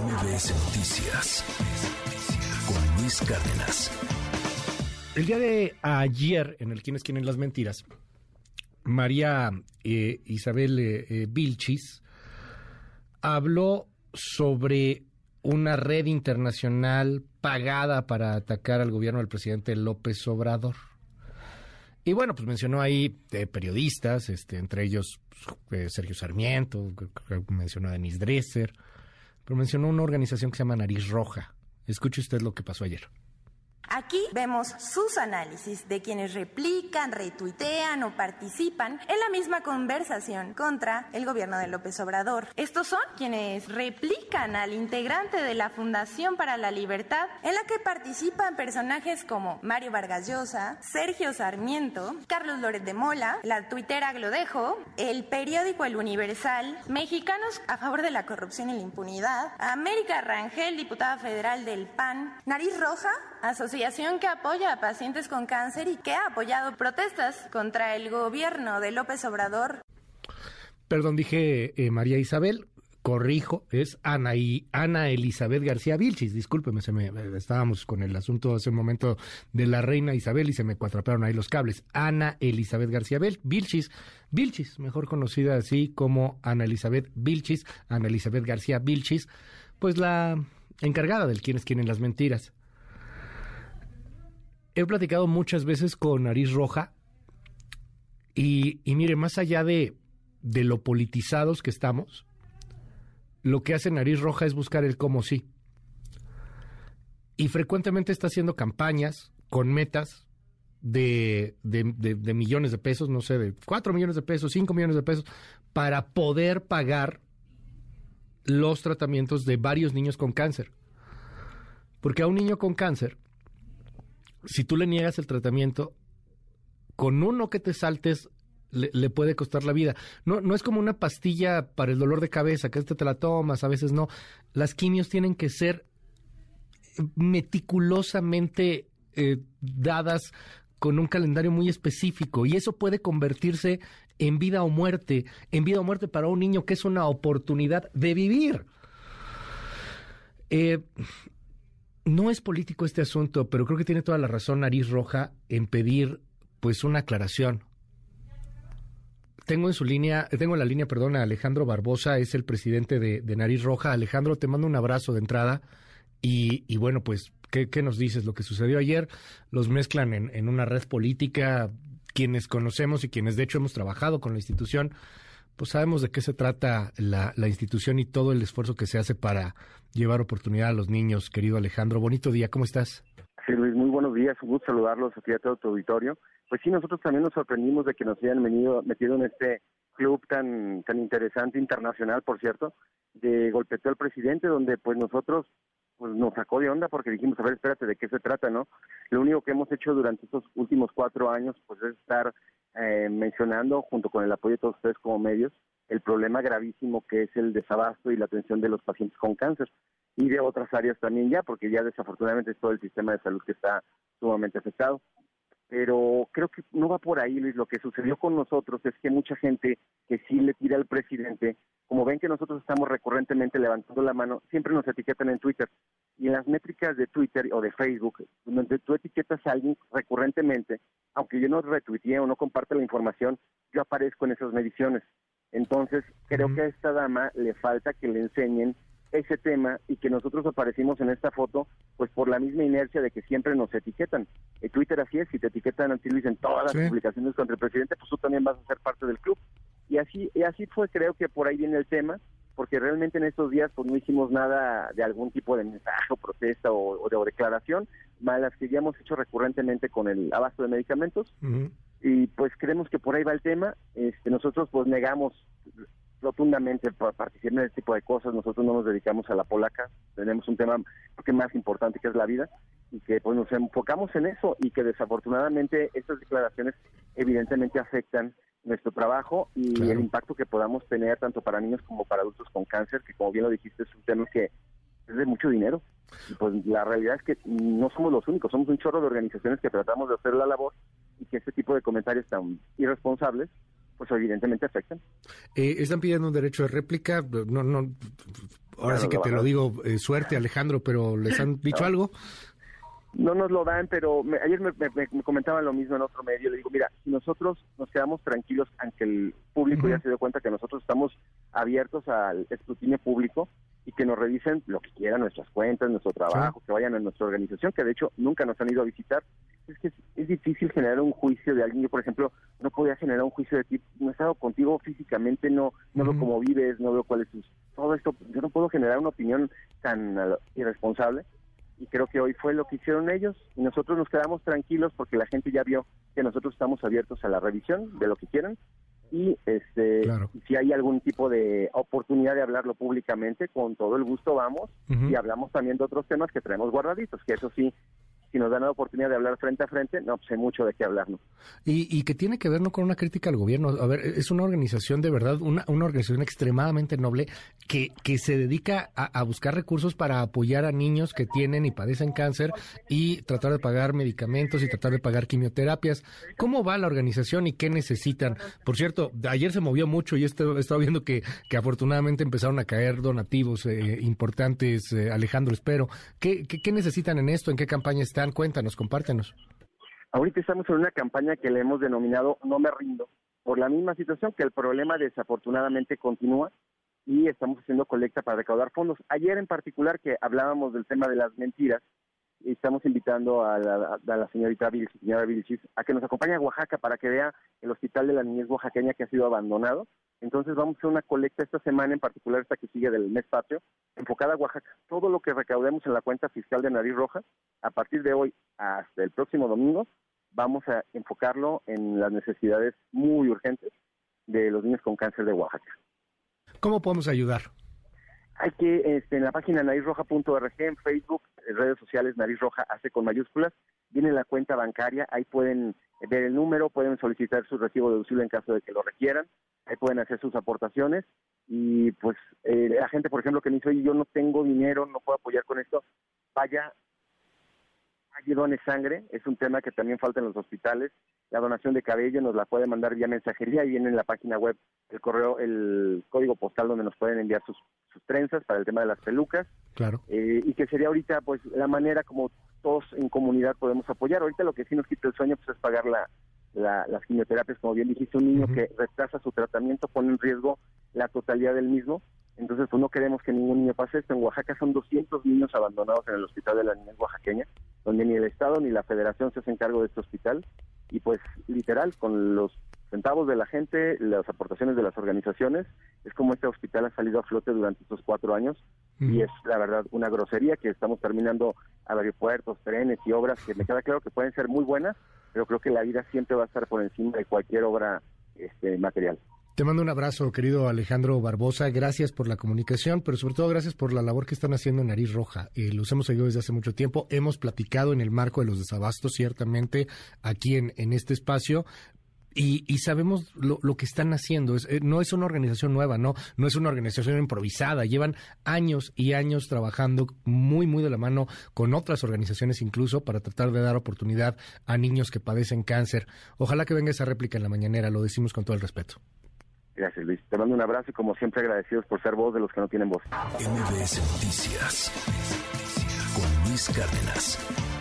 MBS Noticias con Luis Cárdenas. El día de ayer, en el Quiénes quieren las mentiras, María eh, Isabel eh, eh, Vilchis habló sobre una red internacional pagada para atacar al gobierno del presidente López Obrador. Y bueno, pues mencionó ahí periodistas, este, entre ellos pues, Sergio Sarmiento, mencionó a Denise Dresser, pero mencionó una organización que se llama Nariz Roja. Escuche usted lo que pasó ayer. Aquí vemos sus análisis de quienes replican, retuitean o participan en la misma conversación contra el gobierno de López Obrador. Estos son quienes replican al integrante de la Fundación para la Libertad, en la que participan personajes como Mario Vargas Llosa, Sergio Sarmiento, Carlos Loret de Mola, la tuitera Glodejo, el periódico El Universal, Mexicanos a favor de la corrupción y la impunidad, América Rangel, diputada federal del PAN, Nariz Roja, asociación que apoya a pacientes con cáncer y que ha apoyado protestas contra el gobierno de López Obrador. Perdón, dije eh, María Isabel, corrijo, es Ana, y, Ana Elizabeth García Vilchis. Discúlpeme, se me, estábamos con el asunto hace un momento de la reina Isabel y se me cuatrapearon ahí los cables. Ana Elizabeth García Vilchis, Vilchis, mejor conocida así como Ana Elizabeth Vilchis, Ana Elizabeth García Vilchis, pues la encargada del quién es quién en las mentiras he platicado muchas veces con Nariz Roja y, mire, más allá de, de lo politizados que estamos, lo que hace Nariz Roja es buscar el cómo sí. Y frecuentemente está haciendo campañas con metas de, de, de, millones de pesos, no sé, de cuatro millones de pesos, cinco millones de pesos, para poder pagar los tratamientos de varios niños con cáncer. Porque a un niño con cáncer si tú le niegas el tratamiento, con uno que te saltes le, puede costar la vida. No, no es como una pastilla para el dolor de cabeza, que este te la tomas, a veces no. Las quimios tienen que ser meticulosamente eh, dadas con un calendario muy específico y eso puede convertirse en vida o muerte, en vida o muerte para un niño que es una oportunidad de vivir. Eh, no es político este asunto, pero creo que tiene toda la razón Nariz Roja en pedir pues una aclaración. Tengo en su línea, tengo en la línea, perdón, a Alejandro Barbosa, es el presidente de, Nariz Roja. Alejandro, te mando un abrazo de entrada y, bueno, pues, ¿qué, nos dices? Lo que sucedió ayer los mezclan en, en una red política, quienes conocemos y quienes de hecho hemos trabajado con la institución, pues sabemos de qué se trata la, institución y todo el esfuerzo que se hace para llevar oportunidad a los niños, querido Alejandro. Bonito día, ¿cómo estás? Sí, Luis, muy buenos días, un gusto saludarlos aquí a todo tu auditorio. Pues sí, nosotros también nos sorprendimos de que nos hayan venido, metido en este club tan, tan interesante, internacional, por cierto, de golpeteo al presidente, donde pues nosotros pues nos sacó de onda porque dijimos, a ver, espérate, ¿de qué se trata, no? Lo único que hemos hecho durante estos últimos cuatro años, pues es estar eh, mencionando, junto con el apoyo de todos ustedes como medios, el problema gravísimo que es el desabasto y la atención de los pacientes con cáncer y de otras áreas también ya, porque ya desafortunadamente es todo el sistema de salud que está sumamente afectado. Pero creo que no va por ahí, Luis. Lo que sucedió con nosotros es que mucha gente que sí le tira al presidente, como ven que nosotros estamos recurrentemente levantando la mano, siempre nos etiquetan en Twitter. Y en las métricas de Twitter o de Facebook, donde tú etiquetas a alguien recurrentemente, aunque yo no retuitee o no comparte la información, yo aparezco en esas mediciones. Entonces, creo que a esta dama le falta que le enseñen ese tema y que nosotros aparecimos en esta foto, pues por la misma inercia de que siempre nos etiquetan. En Twitter así es, si te etiquetan a ti Luis en todas las publicaciones contra el presidente, pues tú también vas a ser parte del club. Y así, y así fue, creo que por ahí viene el tema, porque realmente en estos días pues no hicimos nada de algún tipo de mensaje o protesta o, de, declaración, más las que ya hemos hecho recurrentemente con el abasto de medicamentos. Y pues creemos que por ahí va el tema. Este, nosotros pues negamos rotundamente participar en este tipo de cosas. Nosotros no nos dedicamos a la polaca. Tenemos un tema que más importante que es la vida y que pues nos enfocamos en eso y que desafortunadamente estas declaraciones evidentemente afectan nuestro trabajo y el impacto que podamos tener tanto para niños como para adultos con cáncer, que como bien lo dijiste es un tema que es de mucho dinero. Y pues la realidad es que no somos los únicos, somos un chorro de organizaciones que tratamos de hacer la labor y que este tipo de comentarios tan irresponsables pues evidentemente afectan. Eh, están pidiendo un derecho de réplica, no, no, ahora sí que te lo digo, eh, suerte Alejandro, pero ¿les han dicho algo? No nos lo dan, pero ayer me, comentaban lo mismo en otro medio. Le digo, mira, si nosotros nos quedamos tranquilos, aunque el público ya se dio cuenta que nosotros estamos abiertos al escrutinio público y que nos revisen lo que quieran, nuestras cuentas, nuestro trabajo, que vayan a nuestra organización, que de hecho nunca nos han ido a visitar. Es que es, difícil generar un juicio de alguien. Yo, por ejemplo, no podía generar un juicio de ti. No he estado contigo físicamente, no, no veo cómo vives, no veo cuál es tu... Todo esto, yo no puedo generar una opinión tan uh, irresponsable y creo que hoy fue lo que hicieron ellos. Y nosotros nos quedamos tranquilos porque la gente ya vio que nosotros estamos abiertos a la revisión de lo que quieran. Y este si hay algún tipo de oportunidad de hablarlo públicamente con todo el gusto vamos. Y hablamos también de otros temas que traemos guardaditos que eso sí si nos dan la oportunidad de hablar frente a frente, no, pues mucho de qué hablar, Y, y que tiene que ver no con una crítica al gobierno. A ver, es una organización de verdad, una, una organización extremadamente noble que, que se dedica a, buscar recursos para apoyar a niños que tienen y padecen cáncer y tratar de pagar medicamentos y tratar de pagar quimioterapias. ¿Cómo va la organización y qué necesitan? Por cierto, ayer se movió mucho y he estado viendo que, que afortunadamente empezaron a caer donativos eh, importantes, eh, Alejandro, espero. ¿Qué, ¿Qué, qué necesitan en esto? ¿En qué campaña Cuéntanos, compártenos. Ahorita estamos en una campaña que le hemos denominado No me rindo, por la misma situación que el problema desafortunadamente continúa y estamos haciendo colecta para recaudar fondos. Ayer en particular que hablábamos del tema de las mentiras, estamos invitando a la, señorita Vilchis, señora Vilchis, a que nos acompañe a Oaxaca para que vea el hospital de la niñez oaxaqueña que ha sido abandonado. Entonces vamos a hacer una colecta esta semana, en particular esta que sigue del mes patrio, enfocada a Oaxaca. Todo lo que recaudemos en la cuenta fiscal de Nariz Roja, a partir de hoy hasta el próximo domingo, vamos a enfocarlo en las necesidades muy urgentes de los niños con cáncer de Oaxaca. ¿Cómo podemos ayudar? Hay que, este, en la página narizroja.org, en Facebook, redes sociales, Nariz Roja hace con mayúsculas, viene la cuenta bancaria, ahí pueden ver el número, pueden solicitar su recibo deducible en caso de que lo requieran, ahí pueden hacer sus aportaciones. Y pues eh, la gente, por ejemplo, que me dice, yo no tengo dinero, no puedo apoyar con esto, vaya hay done sangre, es un tema que también falta en los hospitales. La donación de cabello nos la puede mandar vía mensajería y viene en la página web el correo, el código postal donde nos pueden enviar sus, trenzas para el tema de las pelucas. Claro. Eh, y que sería ahorita pues la manera como todos en comunidad podemos apoyar. Ahorita lo que sí nos quita el sueño pues es pagar la, las quimioterapias, como bien dijiste, un niño que retrasa su tratamiento pone en riesgo la totalidad del mismo entonces, pues no queremos que ningún niño pase esto. En Oaxaca son 200 niños abandonados en el Hospital de la Niñez Oaxaqueña, donde ni el Estado ni la Federación se hacen cargo de este hospital. Y pues, literal, con los centavos de la gente, las aportaciones de las organizaciones, es como este hospital ha salido a flote durante estos cuatro años. Y es, la verdad, una grosería que estamos terminando aeropuertos, trenes y obras que me queda claro que pueden ser muy buenas, pero creo que la vida siempre va a estar por encima de cualquier obra este, material. Te mando un abrazo, querido Alejandro Barbosa. Gracias por la comunicación, pero sobre todo gracias por la labor que están haciendo en Nariz Roja. Eh, los hemos seguido desde hace mucho tiempo. Hemos platicado en el marco de los desabastos, ciertamente, aquí en, este espacio. Y, sabemos lo, que están haciendo. Eh, no es una organización nueva, no, no es una organización improvisada. Llevan años y años trabajando muy, muy de la mano con otras organizaciones incluso para tratar de dar oportunidad a niños que padecen cáncer. Ojalá que venga esa réplica en la mañanera, lo decimos con todo el respeto. Gracias, Luis. Te mando un abrazo y como siempre agradecidos por ser voz de los que no tienen voz. MBS Noticias con Luis Cárdenas.